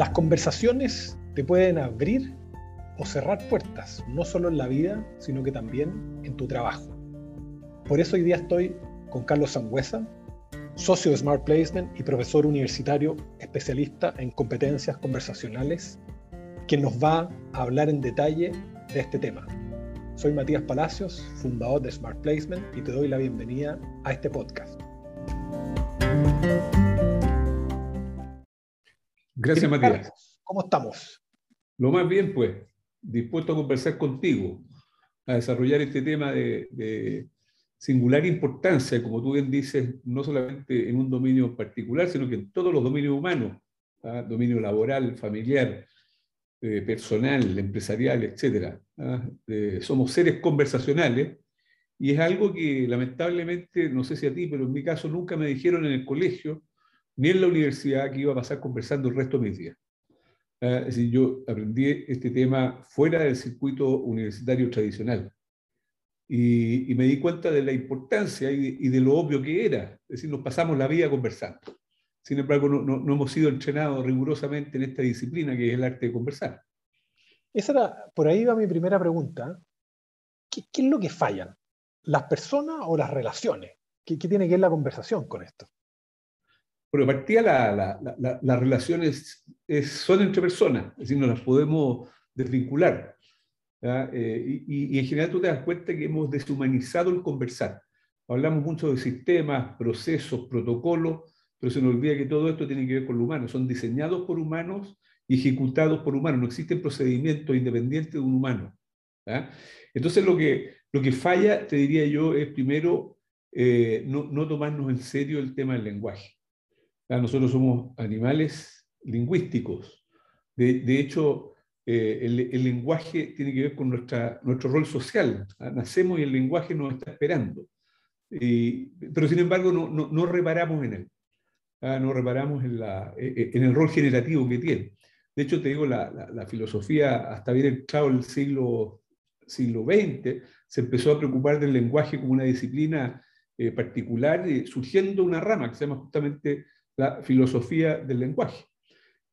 Las conversaciones te pueden abrir o cerrar puertas, no solo en la vida, sino que también en tu trabajo. Por eso hoy día estoy con Carlos Sangüesa, socio de Smart Placement y profesor universitario especialista en competencias conversacionales, quien nos va a hablar en detalle de este tema. Soy Matías Palacios, fundador de Smart Placement y te doy la bienvenida a este podcast. Gracias, Matías. ¿Cómo estamos? Lo más bien, pues, dispuesto a conversar contigo, a desarrollar este tema de, singular importancia, como tú bien dices, no solamente en un dominio particular, sino que en todos los dominios humanos, ¿ah? dominio laboral, familiar, eh, personal, empresarial, etc. ¿ah? somos seres conversacionales y es algo que lamentablemente, no sé si a ti, pero en mi caso nunca me dijeron en el colegio ni en la universidad que iba a pasar conversando el resto de mis días. Ah, es decir, yo aprendí este tema fuera del circuito universitario tradicional. Y, me di cuenta de la importancia y de, lo obvio que era. Es decir, nos pasamos la vida conversando. Sin embargo, no, no, hemos sido entrenados rigurosamente en esta disciplina que es el arte de conversar. Esa era, por ahí va mi primera pregunta. ¿Qué, qué es lo que fallan? ¿Las personas o las relaciones? ¿Qué, ¿Qué, tiene que ver la conversación con esto? Bueno, partía las relaciones son entre personas, es decir, no las podemos desvincular. Eh, y, en general tú te das cuenta que hemos deshumanizado el conversar. Hablamos mucho de sistemas, procesos, protocolos, pero se nos olvida que todo esto tiene que ver con lo humano. Son diseñados por humanos y ejecutados por humanos. No existen procedimientos independientes de un humano. Entonces lo que, lo que falla, te diría yo, es primero eh, no, no tomarnos en serio el tema del lenguaje. Nosotros somos animales lingüísticos. De, hecho, eh, el, lenguaje tiene que ver con nuestra, nuestro rol social. Nacemos y el lenguaje nos está esperando. pero sin embargo, no, no, reparamos en él. No reparamos en, la, e, e, en, el rol generativo que tiene. De hecho, te digo, la, la, filosofía, hasta bien entrado el siglo, siglo XX, se empezó a preocupar del lenguaje como una disciplina eh, particular, eh, surgiendo una rama que se llama justamente la filosofía del lenguaje.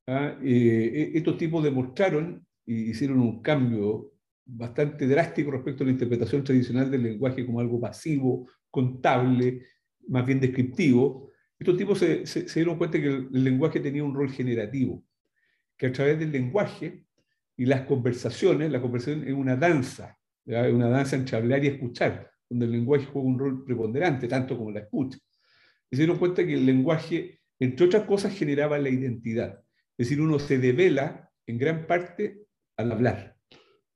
¿ah? Eh, estos tipos demostraron y hicieron un cambio bastante drástico respecto a la interpretación tradicional del lenguaje como algo pasivo, contable, más bien descriptivo. Estos tipos se, dieron cuenta que el, lenguaje tenía un rol generativo, que a través del lenguaje y las conversaciones, la conversación es una danza, es una danza entre hablar y escuchar, donde el lenguaje juega un rol preponderante, tanto como la escucha. se dieron cuenta que el lenguaje entre otras cosas, generaba la identidad. Es decir, uno se devela en gran parte al hablar.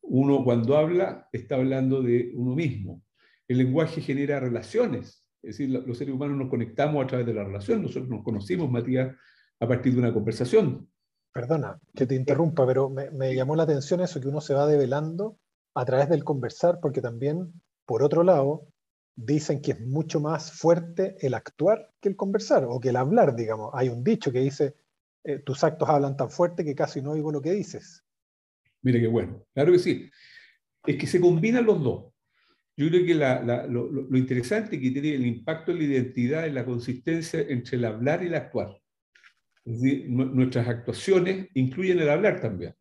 Uno cuando habla está hablando de uno mismo. El lenguaje genera relaciones. Es decir, los seres humanos nos conectamos a través de la relación. Nosotros nos conocimos, Matías, a partir de una conversación. Perdona que te interrumpa, pero me, me llamó la atención eso, que uno se va develando a través del conversar, porque también, por otro lado, dicen que es mucho más fuerte el actuar que el conversar o que el hablar, digamos. Hay un dicho que dice, eh, tus actos hablan tan fuerte que casi no oigo lo que dices. Mire qué bueno, claro que sí. Es que se combinan los dos. Yo creo que lo, interesante que tiene el impacto en la identidad es la consistencia entre el hablar y el actuar. Es decir, nuestras actuaciones incluyen el hablar también.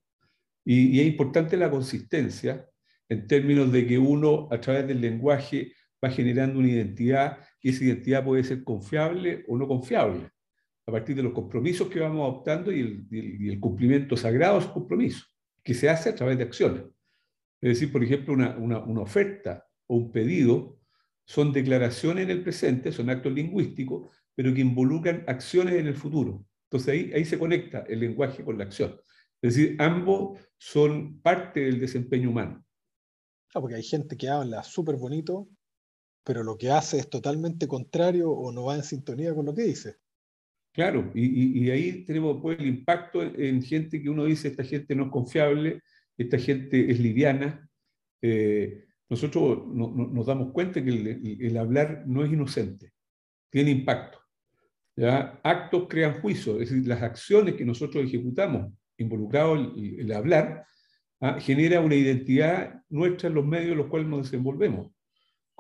Y, y es importante la consistencia en términos de que uno, a través del lenguaje, va generando una identidad y esa identidad puede ser confiable o no confiable, a partir de los compromisos que vamos adoptando y el, cumplimiento sagrado de esos compromisos, que se hace a través de acciones. Es decir, por ejemplo, una, una, oferta o un pedido son declaraciones en el presente, son actos lingüísticos, pero que involucran acciones en el futuro. Entonces ahí, ahí se conecta el lenguaje con la acción. Es decir, ambos son parte del desempeño humano. Ah, porque hay gente que habla súper bonito, pero lo que hace es totalmente contrario o no va en sintonía con lo que dice. Claro, y, ahí tenemos pues, el impacto en gente que uno dice, esta gente no es confiable, esta gente es liviana. Eh, nosotros nos damos cuenta que el, hablar no es inocente, tiene impacto. ¿ya? Actos crean juicio, es decir, las acciones que nosotros ejecutamos involucrados en el, hablar, ¿ah? genera una identidad nuestra en los medios en los cuales nos desenvolvemos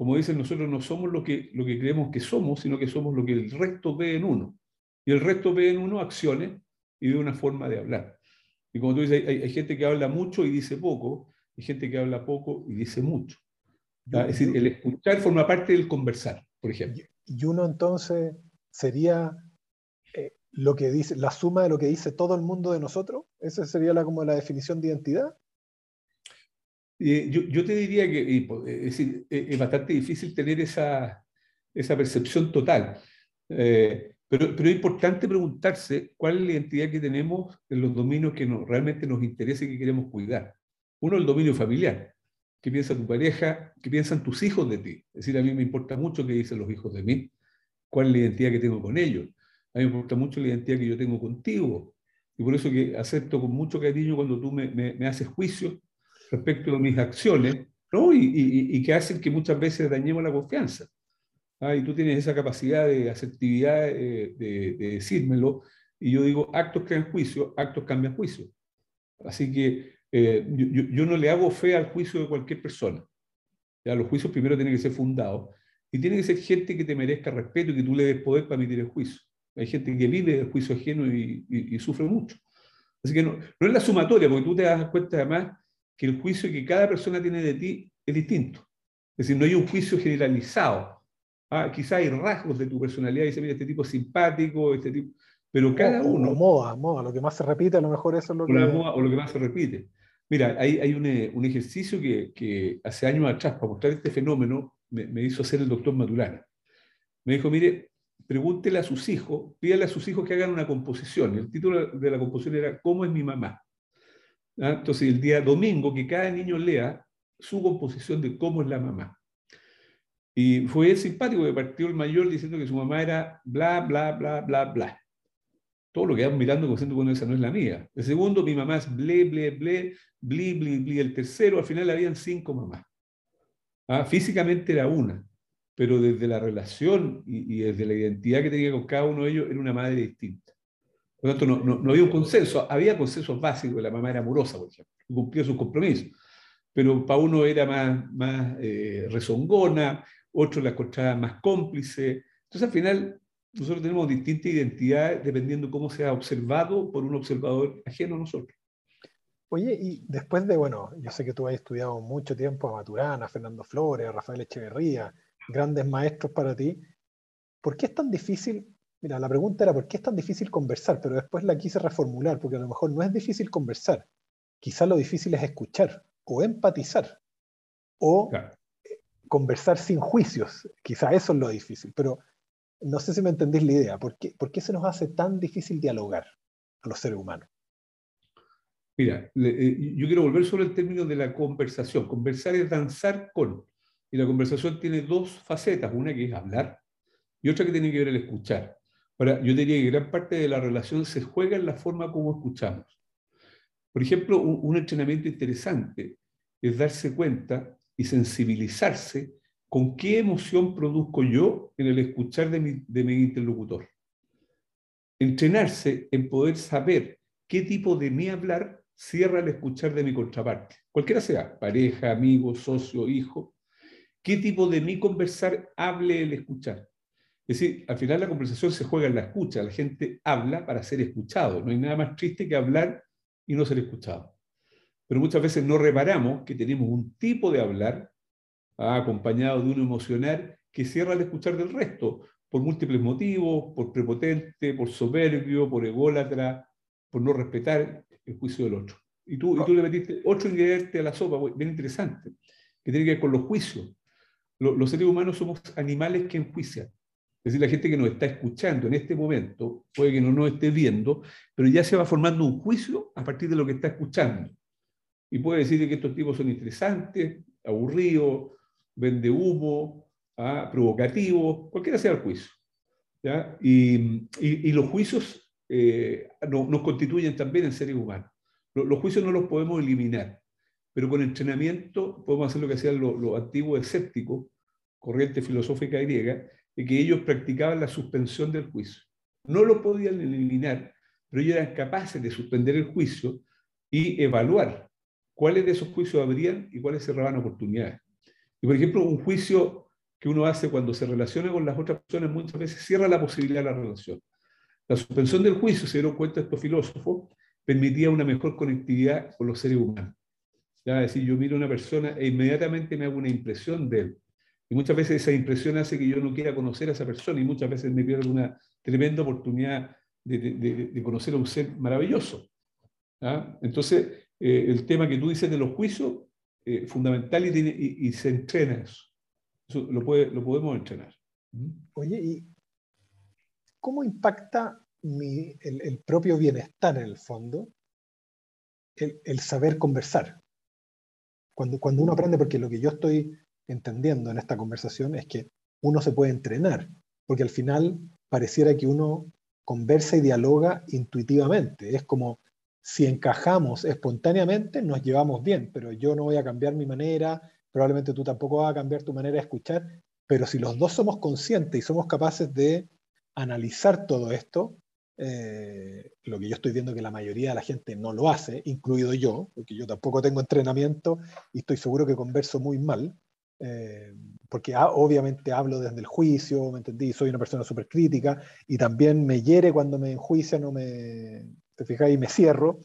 como dicen, nosotros no somos lo que, lo que creemos que somos, sino que somos lo que el resto ve en uno. Y el resto ve en uno acciones y ve una forma de hablar. Y como tú dices, hay, gente que habla mucho y dice poco, y gente que habla poco y dice mucho. es decir, el escuchar forma parte del conversar, por ejemplo. Y uno entonces sería eh, lo que dice, la suma de lo que dice todo el mundo de nosotros. Esa sería la, como la definición de identidad. Yo, yo, te diría que es, decir, es bastante difícil tener esa, esa percepción total. Eh, pero, pero, es importante preguntarse cuál es la identidad que tenemos en los dominios que nos, realmente nos interesa y que queremos cuidar. Uno, el dominio familiar. ¿Qué piensa tu pareja? ¿Qué piensan tus hijos de ti? Es decir, a mí me importa mucho qué dicen los hijos de mí, cuál es la identidad que tengo con ellos. A mí me importa mucho la identidad que yo tengo contigo. Y por eso que acepto con mucho cariño cuando tú me, me, haces juicio respecto a mis acciones, ¿no? y, que hacen que muchas veces dañemos la confianza. Ah, y tú tienes esa capacidad de asertividad eh, de, decírmelo, y yo digo, actos crean juicio, actos cambian juicio. Así que eh, yo, no le hago fe al juicio de cualquier persona. ¿ya? Los juicios primero tienen que ser fundados, y tiene que ser gente que te merezca respeto y que tú le des poder para emitir el juicio. Hay gente que vive el juicio ajeno y, sufre mucho. Así que no, es la sumatoria, porque tú te das cuenta además que el juicio que cada persona tiene de ti es distinto. Es decir, no hay un juicio generalizado. Ah, quizá hay rasgos de tu personalidad y dice, mira, este tipo es simpático, este tipo... Pero cada uno... moda, moda, lo que más se repite, a lo mejor eso es lo que... moda, o lo que más se repite. Mira, hay, hay un, eh, un, ejercicio que, que, hace años atrás, para mostrar este fenómeno, me, me, hizo hacer el doctor Maturana. Me dijo, mire, pregúntele a sus hijos, pídale a sus hijos que hagan una composición. El título de la composición era ¿Cómo es mi mamá? ¿Ah? Entonces, el día domingo, que cada niño lea su composición de cómo es la mamá. Y fue simpático que partió el mayor diciendo que su mamá era bla, bla, bla, bla, bla. Todo lo que van mirando como diciendo, bueno, esa no es la mía. El segundo, mi mamá es ble, ble, ble, bli, bli, bli. El tercero, al final habían cinco mamás. Ah, físicamente era una, pero desde la relación y, desde la identidad que tenía con cada uno de ellos, era una madre distinta. Por lo tanto, no, no, había un consenso. Había consensos básicos. La mamá era amorosa, por ejemplo, cumplía sus compromisos. Pero para uno era más, más eh, rezongona, otros la encontraban más cómplice. Entonces, al final, nosotros tenemos distintas identidades dependiendo de cómo sea observado por un observador ajeno a nosotros. Oye, y después de, bueno, yo sé que tú has estudiado mucho tiempo a Maturana, a Fernando Flores, a Rafael Echeverría, grandes maestros para ti. ¿Por qué es tan difícil? Mira, la pregunta era, ¿por qué es tan difícil conversar? Pero después la quise reformular, porque a lo mejor no es difícil conversar. Quizás lo difícil es escuchar o empatizar o conversar sin juicios. Quizá eso es lo difícil, pero no sé si me entendís la idea. ¿Por qué, ¿Por qué se nos hace tan difícil dialogar a los seres humanos? Mira, eh, yo quiero volver sobre el término de la conversación. Conversar es danzar con. Y la conversación tiene dos facetas, una que es hablar y otra que tiene que ver el escuchar. Ahora, yo diría que gran parte de la relación se juega en la forma como escuchamos. Por ejemplo, un entrenamiento interesante es darse cuenta y sensibilizarse con qué emoción produzco yo en el escuchar de mi, interlocutor. Entrenarse en poder saber qué tipo de mi hablar cierra el escuchar de mi contraparte, cualquiera sea, pareja, amigo, socio, hijo, qué tipo de mi conversar hable el escuchar. Es decir, al final la conversación se juega en la escucha, la gente habla para ser escuchado, no hay nada más triste que hablar y no ser escuchado pero muchas veces no reparamos que tenemos un tipo de hablar ah, acompañado de uno emocional que cierra al escuchar del resto, por múltiples motivos, por prepotente, por soberbio, por ególatra, por no respetar el juicio del otro. Y tú, y tú le metiste otro ingrediente a la sopa, bien interesante, que tiene que ver con los juicios. Los, los seres humanos somos animales que enjuician. Es decir, la gente que nos está escuchando en este momento, puede que no nos esté viendo, pero ya se va formando un juicio a partir de lo que está escuchando y puede decir que estos tipos son interesantes, aburridos, vende humo, ¿ah? provocativos, cualquiera sea el juicio. Y, y, los juicios eh, nos constituyen también en seres humanos. Los, juicios no los podemos eliminar, pero con entrenamiento podemos hacer lo que hacían los, los antiguos escépticos, corriente filosófica griega, de que ellos practicaban la suspensión del juicio. No lo podían eliminar, pero ellos eran capaces de suspender el juicio y evaluar cuáles de esos juicios abrían y cuáles cerraban oportunidades. Y por ejemplo, un juicio que uno hace cuando se relaciona con las otras personas muchas veces cierra la posibilidad de la relación. La suspensión del juicio, se dieron cuenta estos filósofos, permitía una mejor conectividad con los seres humanos. Es decir, yo miro a una persona e inmediatamente me hago una impresión de él. Y muchas veces esa impresión hace que yo no quiera conocer a esa persona y muchas veces me pierdo una tremenda oportunidad de, conocer a un ser maravilloso. Entonces, eh, el tema que tú dices de los juicios, eh, fundamental y, se entrena eso. Eso lo, puede, lo podemos entrenar. ¿Mm? Oye, ¿y cómo impacta el, propio bienestar en el fondo el, saber conversar? Cuando, cuando uno aprende, porque lo que yo estoy entendiendo en esta conversación es que uno se puede entrenar, porque al final pareciera que uno conversa y dialoga intuitivamente. Es como si encajamos espontáneamente, nos llevamos bien, pero yo no voy a cambiar mi manera, probablemente tú tampoco vas a cambiar tu manera de escuchar, pero si los dos somos conscientes y somos capaces de analizar todo esto, eh, lo que yo estoy viendo que la mayoría de la gente no lo hace, incluido yo, porque yo tampoco tengo entrenamiento y estoy seguro que converso muy mal, eh, porque obviamente hablo desde el juicio, ¿me entendí? Soy una persona súper crítica y también me hiere cuando me enjuician o me, te fijáis, me cierro.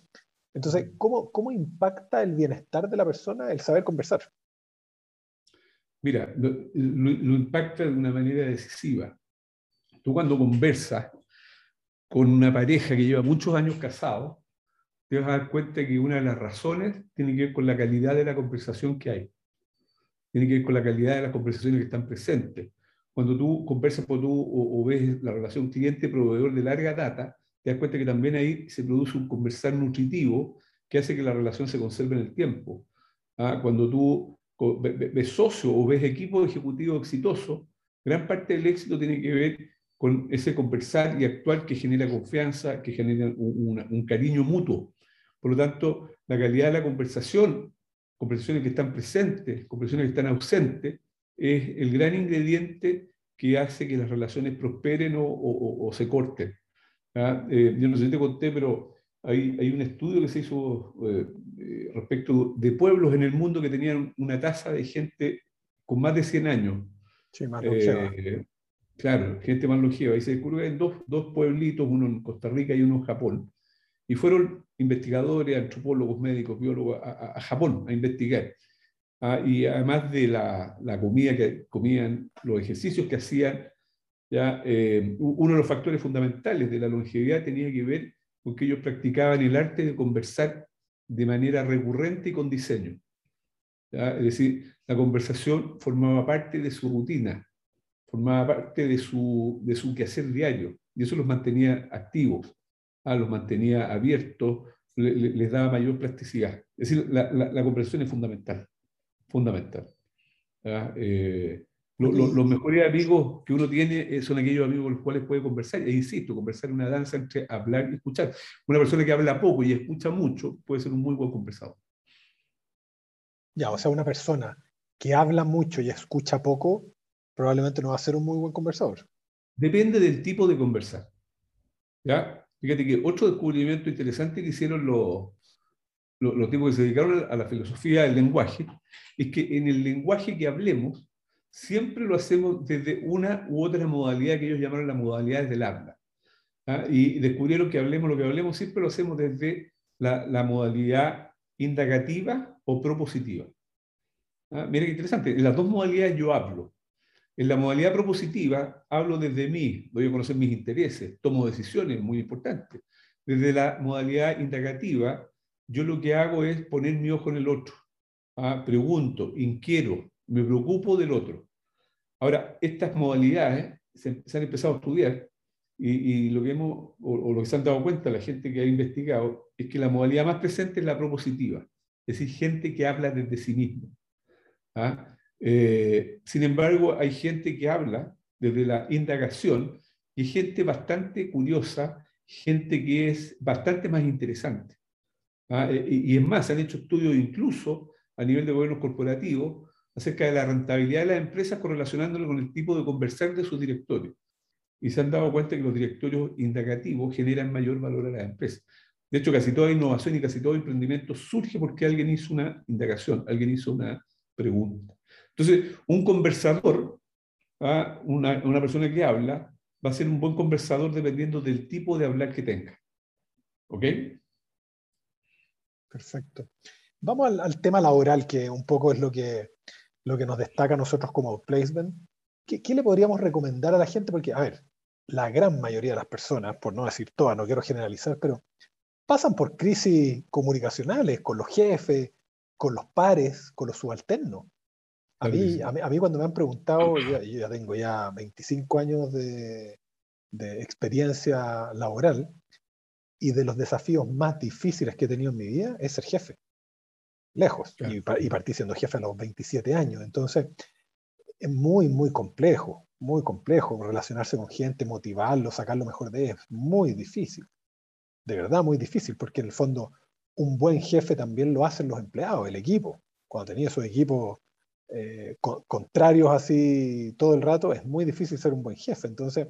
Entonces, ¿cómo, ¿cómo impacta el bienestar de la persona el saber conversar? Mira, lo, impacta de una manera decisiva. Tú cuando conversas con una pareja que lleva muchos años casado, te vas a dar cuenta que una de las razones tiene que ver con la calidad de la conversación que hay. Tiene que ver con la calidad de las conversaciones que están presentes. Cuando tú conversas con tú o, o ves la relación cliente-proveedor de larga data, te das cuenta que también ahí se produce un conversar nutritivo que hace que la relación se conserve en el tiempo. ¿Ah? Cuando tú ves socio o ves equipo ejecutivo exitoso, gran parte del éxito tiene que ver con ese conversar y actuar que genera confianza, que genera un, un cariño mutuo. Por lo tanto, la calidad de la conversación, conversaciones que están presentes, conversaciones que están ausentes, es el gran ingrediente que hace que las relaciones prosperen o, o, o se corten. ¿ah? Eh, yo no sé si te conté, pero hay, hay un estudio que se hizo eh, eh, respecto de pueblos en el mundo que tenían una tasa de gente con más de 100 años. Sí, más claro, gente más longeva. Y se descubrió que hay dos, dos pueblitos, uno en Costa Rica y uno en Japón. Y fueron investigadores, antropólogos, médicos, biólogos a, Japón a investigar. ¿ah? y además de la, la, comida que comían, los ejercicios que hacían, ya, eh, uno de los factores fundamentales de la longevidad tenía que ver con que ellos practicaban el arte de conversar de manera recurrente y con diseño. Es decir, la conversación formaba parte de su rutina, formaba parte de su, de su quehacer diario, y eso los mantenía activos, ¿ah? los mantenía abiertos, les daba mayor plasticidad. Es decir, la, la, conversación es fundamental, fundamental. Eh, los mejores amigos que uno tiene eh, son aquellos amigos con los cuales puede conversar. E insisto, conversar es una danza entre hablar y escuchar. Una persona que habla poco y escucha mucho puede ser un muy buen conversador. Ya, o sea, una persona que habla mucho y escucha poco probablemente no va a ser un muy buen conversador. Depende del tipo de conversar. ¿Ya? Fíjate que otro descubrimiento interesante que hicieron los, los, tipos que se dedicaron a la filosofía del lenguaje es que en el lenguaje que hablemos, siempre lo hacemos desde una u otra modalidad que ellos llamaron la modalidad del habla. ¿ah? Y descubrieron que hablemos lo que hablemos, siempre lo hacemos desde la, la modalidad indagativa o propositiva. ¿Ah? Mira qué interesante, en las dos modalidades yo hablo. En la modalidad propositiva hablo desde mí, doy a conocer mis intereses, tomo decisiones, muy importante. Desde la modalidad indagativa, yo lo que hago es poner mi ojo en el otro. ¿ah? Pregunto, inquiero, me preocupo del otro. Ahora, estas modalidades se, han empezado a estudiar y, lo que hemos, o, lo que se han dado cuenta la gente que ha investigado, es que la modalidad más presente es la propositiva, es decir, gente que habla desde sí mismo. ¿ah? Eh, sin embargo, hay gente que habla desde la indagación y gente bastante curiosa, gente que es bastante más interesante. ¿ah? Eh, y, y, es más, se han hecho estudios incluso a nivel de gobiernos corporativos acerca de la rentabilidad de las empresas correlacionándolo con el tipo de conversar de sus directorios. Y se han dado cuenta que los directorios indagativos generan mayor valor a las empresas. De hecho, casi toda innovación y casi todo emprendimiento surge porque alguien hizo una indagación, alguien hizo una pregunta. Entonces, un conversador, ¿ah? una, persona que habla, va a ser un buen conversador dependiendo del tipo de hablar que tenga. ¿Ok? Perfecto. Vamos al, tema laboral, que un poco es lo que, lo que nos destaca a nosotros como outplacement. ¿Qué, ¿Qué le podríamos recomendar a la gente? Porque, a ver, la gran mayoría de las personas, por no decir todas, no quiero generalizar, pero pasan por crisis comunicacionales con los jefes, con los pares, con los subalternos. A mí, a mí, cuando me han preguntado, yo, ya tengo ya 25 años de, experiencia laboral y de los desafíos más difíciles que he tenido en mi vida es ser jefe. Lejos. Y, y, partí siendo jefe a los 27 años. Entonces, es muy, muy complejo, muy complejo relacionarse con gente, motivarlo, sacar lo mejor de ellos. Muy difícil. De verdad, muy difícil, porque en el fondo un buen jefe también lo hacen los empleados, el equipo. Cuando tenía esos equipos eh, contrarios así todo el rato, es muy difícil ser un buen jefe. Entonces,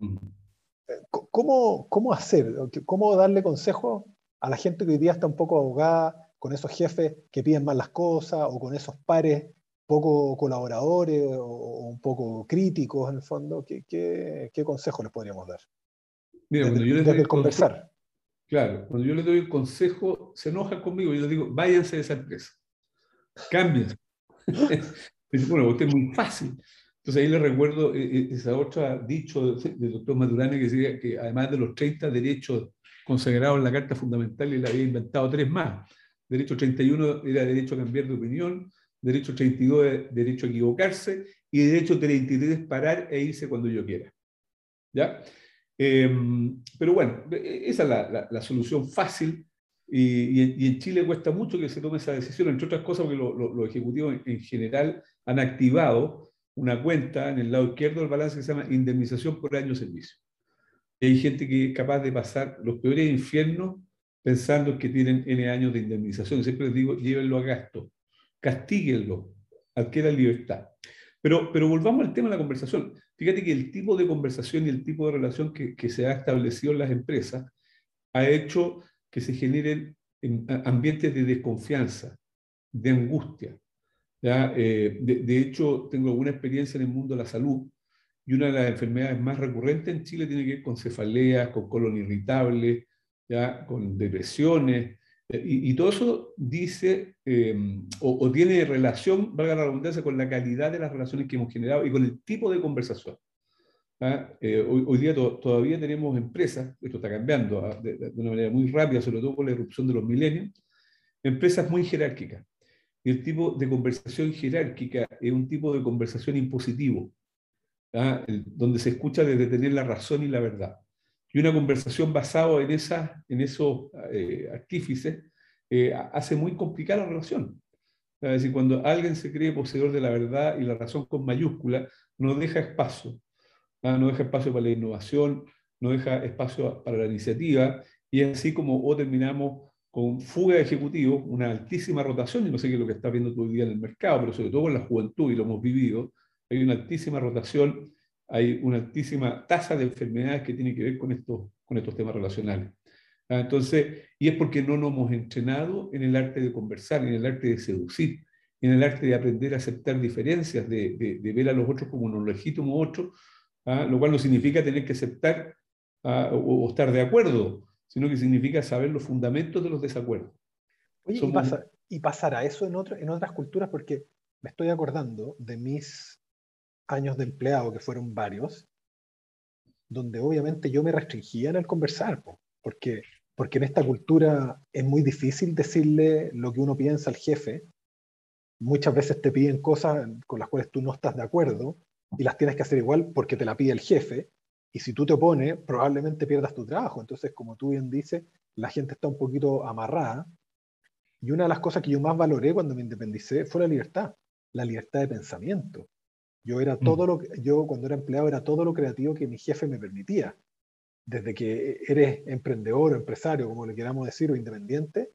eh, ¿cómo, ¿cómo hacer? ¿Cómo darle consejo a la gente que hoy día está un poco ahogada con esos jefes que piden mal las cosas o con esos pares poco colaboradores o, un poco críticos en el fondo? ¿Qué, qué, qué consejo les podríamos dar? Mira, cuando yo les doy conversar. Claro, cuando yo les doy el consejo, se enojan conmigo y yo les digo, váyanse de esa empresa, cámbiense. bueno, usted es muy fácil. Entonces ahí le recuerdo eh, eh, esa otra dicho del doctor Maturana que decía que además de los 30 derechos consagrados en la Carta Fundamental, él había inventado tres más. Derecho 31 era derecho a cambiar de opinión, derecho 32 derecho a equivocarse y derecho 33 parar e irse cuando yo quiera. ¿Ya? Em, pero bueno, e, esa es la, la, solución fácil y, en Chile cuesta mucho que se tome esa decisión, entre otras cosas porque los ejecutivos en, general han activado una cuenta en el lado izquierdo del balance que se llama indemnización por año de servicio. Y hay gente que es capaz de pasar los peores infiernos pensando que tienen N años de indemnización. Siempre les digo, llévenlo a gasto, castíguenlo, adquieran libertad. Pero, pero volvamos al tema de la conversación. Fíjate que el tipo de conversación y el tipo de relación que, que se ha establecido en las empresas ha hecho que se generen ambientes de desconfianza, de angustia. Eh, de, hecho, tengo alguna experiencia en el mundo de la salud y una de las enfermedades más recurrentes en Chile tiene que ver con cefaleas, con colon irritable, ¿ya? con depresiones, eh, y, todo eso dice em, o, tiene relación, valga la redundancia, con la calidad de las relaciones que hemos generado y con el tipo de conversación. ¿Ah? Eh, hoy, día todavía tenemos empresas, esto está cambiando ¿ah? de, una manera muy rápida, sobre todo con la erupción de los milenios, empresas muy jerárquicas. Y el tipo de conversación jerárquica es un tipo de conversación impositivo, ¿ah? donde se escucha desde tener la razón y la verdad. Y una conversación basada en, en esos eh, artífices eh, hace muy complicada la relación. Es decir, cuando alguien se cree poseedor de la verdad y la razón con mayúscula, no deja espacio. No deja espacio para la innovación, no deja espacio para la iniciativa, y así como o terminamos con fuga de ejecutivos, una altísima rotación, y no sé qué es lo que está viendo el día en el mercado, pero sobre todo en la juventud, y lo hemos vivido, hay una altísima rotación hay una altísima tasa de enfermedades que tiene que ver con estos, con estos temas relacionales. Entonces, y es porque no nos hemos entrenado en el arte de conversar, en el arte de seducir, en el arte de aprender a aceptar diferencias, de, de, ver a los otros como unos legítimos otros, ¿ah? lo cual no significa tener que aceptar ¿ah? o, estar de acuerdo, sino que significa saber los fundamentos de los desacuerdos. Oye, y, pasa, y pasará eso en, otro, en otras culturas, porque me estoy acordando de mis años de empleado, que fueron varios, donde obviamente yo me restringía en el conversar, porque, porque en esta cultura es muy difícil decirle lo que uno piensa al jefe. Muchas veces te piden cosas con las cuales tú no estás de acuerdo y las tienes que hacer igual porque te la pide el jefe. Y si tú te opones, probablemente pierdas tu trabajo. Entonces, como tú bien dices, la gente está un poquito amarrada. Y una de las cosas que yo más valoré cuando me independicé fue la libertad, la libertad de pensamiento. Yo era mm. todo lo que, yo cuando era empleado era todo lo creativo que mi jefe me permitía. Desde que eres emprendedor o empresario, como le queramos decir, o independiente,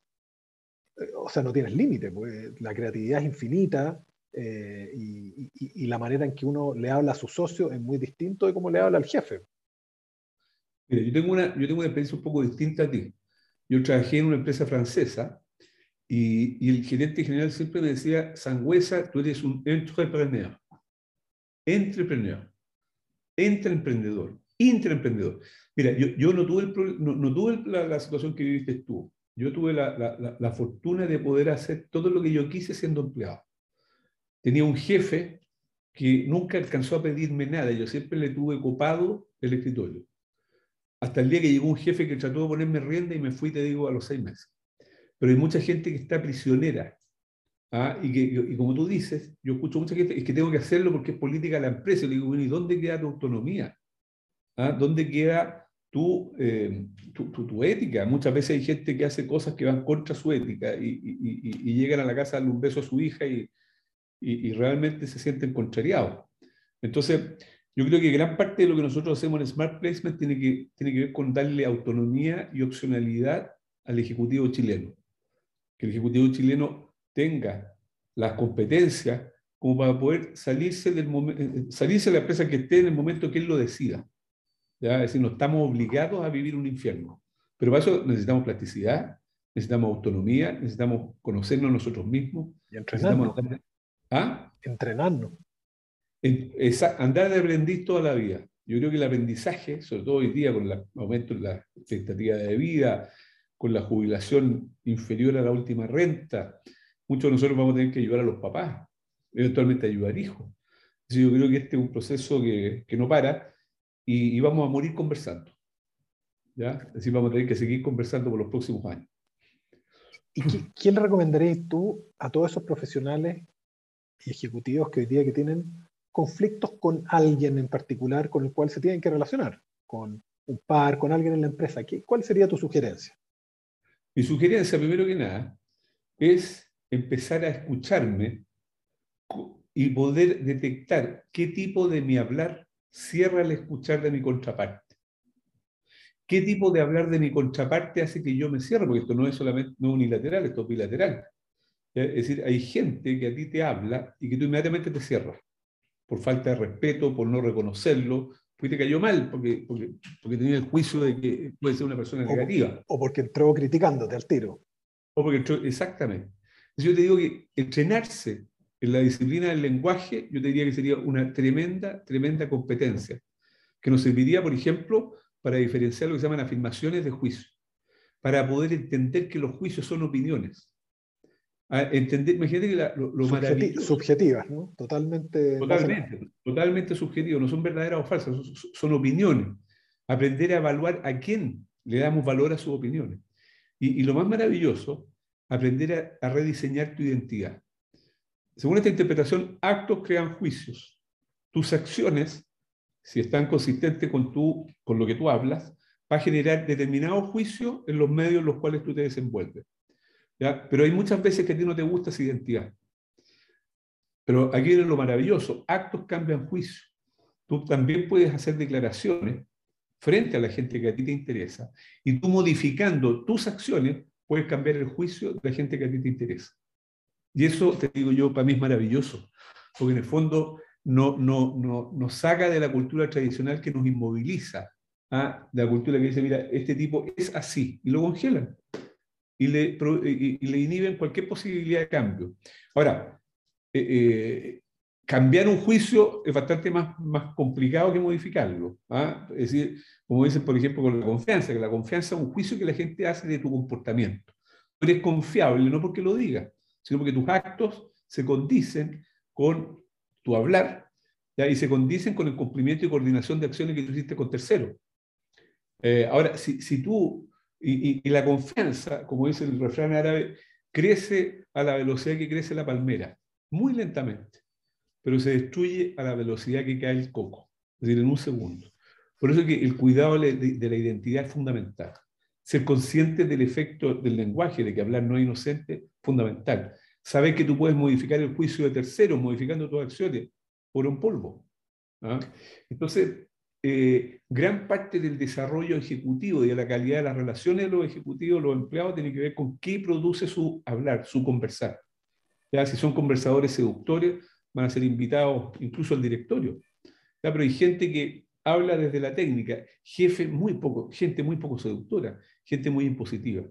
eh, o sea, no tienes límite, pues la creatividad es infinita eh, y, la manera en que uno le habla a su socio es muy distinto de cómo le habla al jefe. yo tengo, una, yo tengo una experiencia un poco distinta a ti. Yo trabajé en una empresa francesa y, y el gerente general siempre me decía, Sangüesa, tú eres un entrepreneur entrepreneur, emprendedor, intraemprendedor. Mira, yo, yo no tuve, el, no, tuve la, situación que viviste tú. yo tuve la, fortuna de poder hacer todo lo que yo quise siendo empleado. Tenía un jefe que nunca alcanzó a pedirme nada, yo siempre le tuve copado el escritorio. Hasta el día que llegó un jefe que trató de ponerme rienda y me fui, te digo, a los seis meses. Pero hay mucha gente que está prisionera. ¿ah? Y, que, como tú dices, yo escucho mucha gente, es que tengo que hacerlo porque es política de la empresa. Y le digo, bueno, ¿y dónde queda tu autonomía? ¿Ah? ¿Dónde queda tu, eh, tu, tu, ética? Muchas veces hay gente que hace cosas que van contra su ética y, y, y llegan a la casa a darle un beso a su hija y, realmente se sienten contrariados. Entonces, yo creo que gran parte de lo que nosotros hacemos en Smart Placement tiene que, tiene que ver con darle autonomía y opcionalidad al Ejecutivo chileno. Que el Ejecutivo chileno tenga las competencias como para poder salirse, del eh, salirse de la empresa que esté en el momento que él lo decida. ¿Ya? Es decir, no estamos obligados a vivir un infierno. Pero para eso necesitamos plasticidad, necesitamos autonomía, necesitamos conocernos nosotros mismos. Y entrenarnos. ¿Ah? Entrenarnos andar de aprendiz toda la vida. Yo creo que el aprendizaje, sobre todo hoy día con el aumento de la expectativa de vida, con la jubilación inferior a la última renta, muchos de nosotros vamos a tener que ayudar a los papás, eventualmente ayudar hijos. yo creo que este es un proceso que, que no para y, vamos a morir conversando. ¿ya? Es decir, vamos a tener que seguir conversando por los próximos años. ¿Y quién le recomendarías tú a todos esos profesionales y ejecutivos que hoy día que tienen conflictos con alguien en particular con el cual se tienen que relacionar, con un par, con alguien en la empresa. ¿Cuál sería tu sugerencia? Mi sugerencia, primero que nada, es empezar a escucharme y poder detectar qué tipo de mi hablar cierra el escuchar de mi contraparte. ¿Qué tipo de hablar de mi contraparte hace que yo me cierre? Porque esto no es solamente no unilateral, esto es bilateral. Es decir, hay gente que a ti te habla y que tú inmediatamente te cierras por falta de respeto, por no reconocerlo, porque te cayó mal, porque, porque, porque tenía el juicio de que puede ser una persona negativa. O porque entró criticándote al tiro. O porque entró, exactamente. Yo te digo que entrenarse en la disciplina del lenguaje, yo te diría que sería una tremenda, tremenda competencia, que nos serviría, por ejemplo, para diferenciar lo que se llaman afirmaciones de juicio, para poder entender que los juicios son opiniones entender, imagínate que lo, lo Subjetivas, ¿no? Totalmente. Totalmente, totalmente subjetivas, no son verdaderas o falsas, son, opiniones. Aprender a evaluar a quién le damos valor a sus opiniones. Y, lo más maravilloso, aprender a, rediseñar tu identidad. Según esta interpretación, actos crean juicios. Tus acciones, si están consistentes con, tu, con lo que tú hablas, va a generar determinados juicios en los medios en los cuales tú te desenvuelves. Pero hay muchas veces que a ti no te gusta esa identidad. Pero aquí viene lo maravilloso, actos cambian juicio. Tú también puedes hacer declaraciones frente a la gente que a ti te interesa y tú modificando tus acciones puedes cambiar el juicio de la gente que a ti te interesa. Y eso, te digo yo, para mí es maravilloso, porque en el fondo no, no, no, nos saca de la cultura tradicional que nos inmoviliza, ¿ah? de la cultura que dice, mira, este tipo es así, y lo congelan y le, y, le inhiben cualquier posibilidad de cambio. Ahora, eh, eh, cambiar un juicio es bastante más, más complicado que modificarlo. ¿ah? Es decir, como dicen, por ejemplo, con la confianza, que la confianza es un juicio que la gente hace de tu comportamiento. Tú eres confiable no porque lo digas, sino porque tus actos se condicen con tu hablar ¿ya? y se condicen con el cumplimiento y coordinación de acciones que tú hiciste con terceros. Eh, ahora, si, si tú y, la confianza, como dice el refrán árabe, crece a la velocidad que crece la palmera, muy lentamente, pero se destruye a la velocidad que cae el coco, es decir, en un segundo. Por eso que el cuidado de, la identidad es fundamental. Ser consciente del efecto del lenguaje, de que hablar no es inocente, fundamental. Saber que tú puedes modificar el juicio de terceros modificando tus acciones por un polvo. ¿ah? Entonces, eh, gran parte del desarrollo ejecutivo y de la calidad de las relaciones de los ejecutivos, los empleados, tiene que ver con qué produce su hablar, su conversar. ¿Ya? Si son conversadores seductores, van a ser invitados incluso al directorio. ¿Ya? Pero hay gente que habla desde la técnica, jefe muy poco, gente muy poco seductora, gente muy impositiva.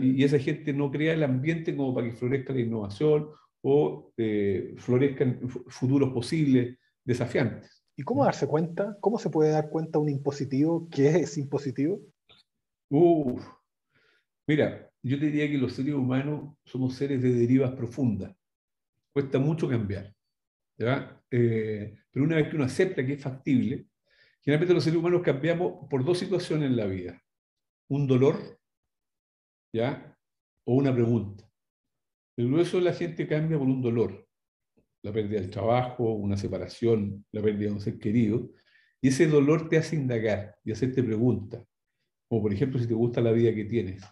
Y, esa gente no crea el ambiente como para que florezca la innovación o eh, florezcan futuros posibles desafiantes. ¿Y cómo darse cuenta? ¿Cómo se puede dar cuenta un impositivo que es impositivo? Uf. Mira, yo te diría que los seres humanos somos seres de derivas profundas. Cuesta mucho cambiar. Eh, pero una vez que uno acepta que es factible, generalmente los seres humanos cambiamos por dos situaciones en la vida. Un dolor, ¿ya? O una pregunta. El grueso de la gente cambia por un dolor. La pérdida del trabajo, una separación, la pérdida de un ser querido. Y ese dolor te hace indagar y hacerte preguntas. Como por ejemplo, si te gusta la vida que tienes,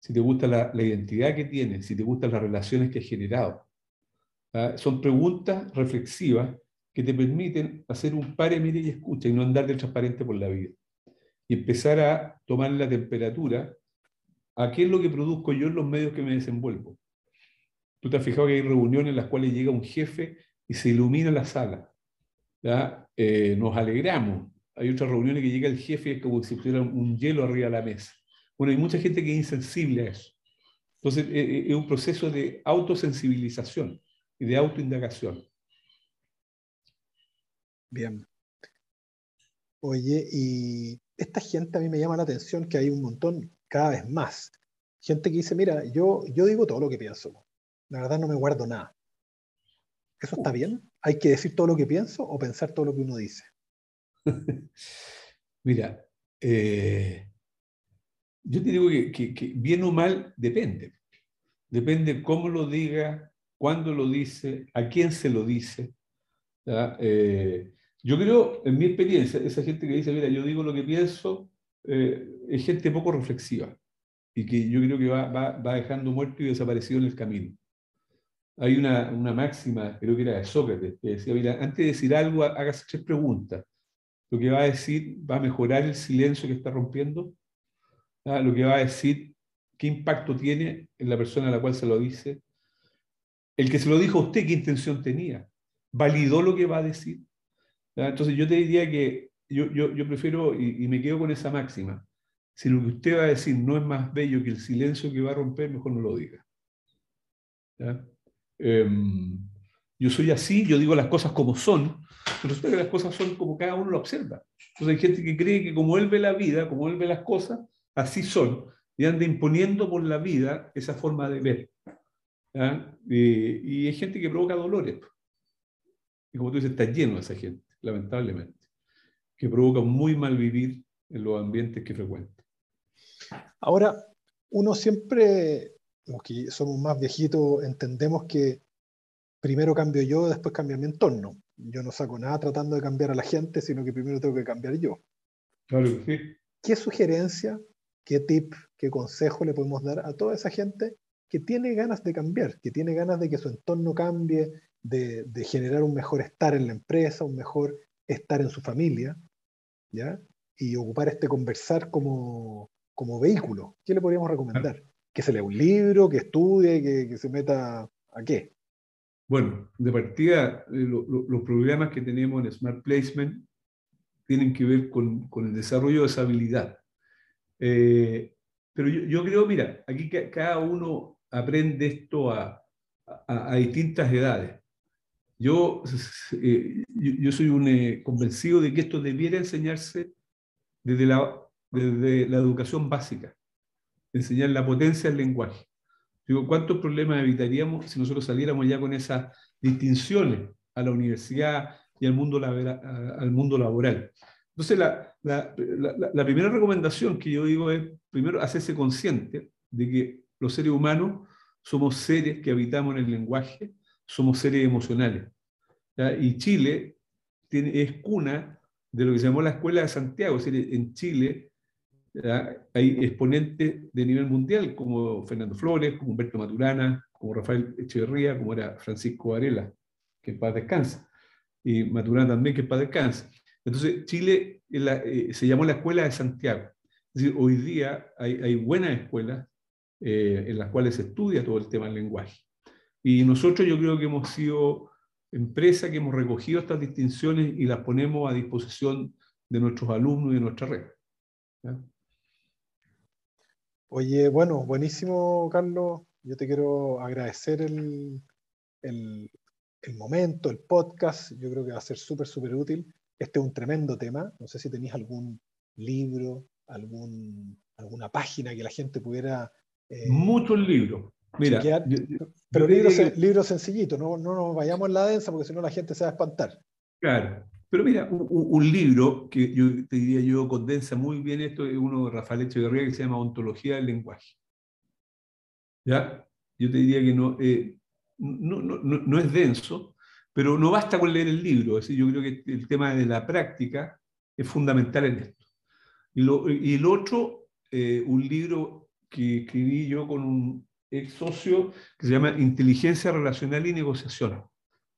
si te gusta la, identidad que tienes, si te gustan las relaciones que has generado. ¿Ah? Son preguntas reflexivas que te permiten hacer un pare, mire y escucha y no andar de transparente por la vida. Y empezar a tomar la temperatura a qué es lo que produzco yo en los medios que me desenvuelvo. Tú te has fijado que hay reuniones en las cuales llega un jefe y se ilumina la sala. Eh, nos alegramos. Hay otras reuniones que llega el jefe y es como si pusiera un hielo arriba de la mesa. Bueno, hay mucha gente que es insensible a eso. Entonces, eh, eh, es un proceso de autosensibilización y de autoindagación. Bien. Oye, y esta gente a mí me llama la atención que hay un montón, cada vez más. Gente que dice, mira, yo, yo digo todo lo que pienso. La verdad no me guardo nada. ¿Eso está bien? ¿Hay que decir todo lo que pienso o pensar todo lo que uno dice? mira, eh, yo te digo que, bien o mal depende. Depende cómo lo diga, cuándo lo dice, a quién se lo dice. Eh, yo creo, en mi experiencia, esa gente que dice, mira, yo digo lo que pienso, eh, es gente poco reflexiva y que yo creo que va, va, dejando muerto y desaparecido en el camino. Hay una, una, máxima, creo que era de Sócrates, que decía, mira, antes de decir algo, hágase tres preguntas. Lo que va a decir va a mejorar el silencio que está rompiendo, lo que va a decir qué impacto tiene en la persona a la cual se lo dice. El que se lo dijo a usted, qué intención tenía. ¿Validó lo que va a decir? Entonces yo te diría que yo, yo, prefiero, y, me quedo con esa máxima, si lo que usted va a decir no es más bello que el silencio que va a romper, mejor no lo diga. Em, yo soy así, yo digo las cosas como son, pero resulta que las cosas son como cada uno lo observa. Entonces hay gente que cree que como él ve la vida, como él ve las cosas, así son, y anda imponiendo por la vida esa forma de ver. Y, hay gente que provoca dolores. Y como tú dices, está lleno de esa gente, lamentablemente, que provoca muy mal vivir en los ambientes que frecuenta. Ahora, uno siempre, los que somos más viejitos, entendemos que primero cambio yo, después cambia mi entorno. Yo no saco nada tratando de cambiar a la gente, sino que primero tengo que cambiar yo. Claro sí. ¿Qué sugerencia qué tip, qué consejo le podemos dar a toda esa gente que tiene ganas de cambiar, que tiene ganas de que su entorno cambie, de, generar un mejor estar en la empresa, un mejor estar en su familia, ¿ya? Y ocupar este conversar como, como vehículo. ¿Qué le podríamos recomendar? ¿Que se lea un libro, que estudie, que, se meta a qué? Bueno, de partida, eh, los programas que tenemos en Smart Placement tienen que ver con, con el desarrollo de esa habilidad eh, pero yo, creo, mira, aquí cada uno aprende esto a, a, distintas edades. Yo, eh, yo, soy un convencido de que esto debiera enseñarse desde la, desde la educación básica, enseñar la potencia del lenguaje. Digo, ¿cuántos problemas evitaríamos si nosotros saliéramos ya con esas distinciones a la universidad y al mundo, al mundo laboral? Entonces, la, la, la, primera recomendación que yo digo es, primero, hacerse consciente de que los seres humanos somos seres que habitamos en el lenguaje, somos seres emocionales. Y Chile tiene, es cuna de lo que se llamó la Escuela de Santiago, es decir, en Chile hay exponentes de nivel mundial como Fernando Flores, como Humberto Maturana, como Rafael Echeverría, como era Francisco Varela, que en paz descansa, y Maturana también, que en paz descansa. Entonces, Chile eh, se llamó la Escuela de Santiago. Es decir, hoy día hay, buenas escuelas eh, en las cuales se estudia todo el tema del lenguaje. Y nosotros yo creo que hemos sido empresa que hemos recogido estas distinciones y las ponemos a disposición de nuestros alumnos y de nuestra red. Oye, bueno, buenísimo, Carlos. Yo te quiero agradecer el, el, el momento, el podcast. Yo creo que va a ser súper, súper útil. Este es un tremendo tema. No sé si tenéis algún libro, algún, alguna página que la gente pudiera Eh, Muchos libros. Mira, pero libros, libros sencillitos, no, no nos vayamos en la densa porque si no la gente se va a espantar. Claro, pero mira, un, libro que yo te diría yo condensa muy bien esto es uno de Rafael Echeverría que se llama Ontología del Lenguaje. ¿Ya? Yo te diría que no, eh, no, no, no, es denso, pero no basta con leer el libro. Es decir, yo creo que el tema de la práctica es fundamental en esto. Y, lo, y el otro, eh, un libro que escribí yo con un ex socio que se llama Inteligencia Relacional y Negociación.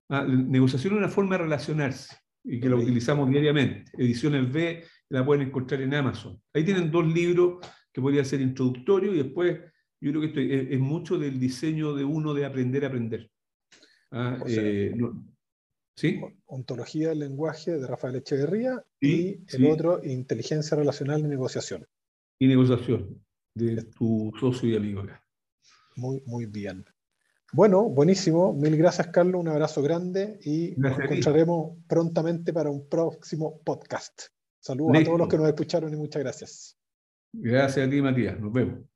Ah, negociación es una forma de relacionarse y que la utilizamos diariamente. Ediciones B, la pueden encontrar en Amazon. Ahí tienen dos libros que podrían ser introductorios y después yo creo que esto es, mucho del diseño de uno de aprender a aprender. Ah, eh, ¿Sí? Ontología del lenguaje de Rafael Echeverría y el otro, Inteligencia Relacional y Negociación. Y negociación, de tu socio y amigo acá. Muy, muy bien. Bueno, buenísimo. Mil gracias, Carlos. Un abrazo grande y nos encontraremos prontamente para un próximo podcast. Saludos a todos los que nos escucharon y muchas gracias. Gracias a ti, Matías. Nos vemos.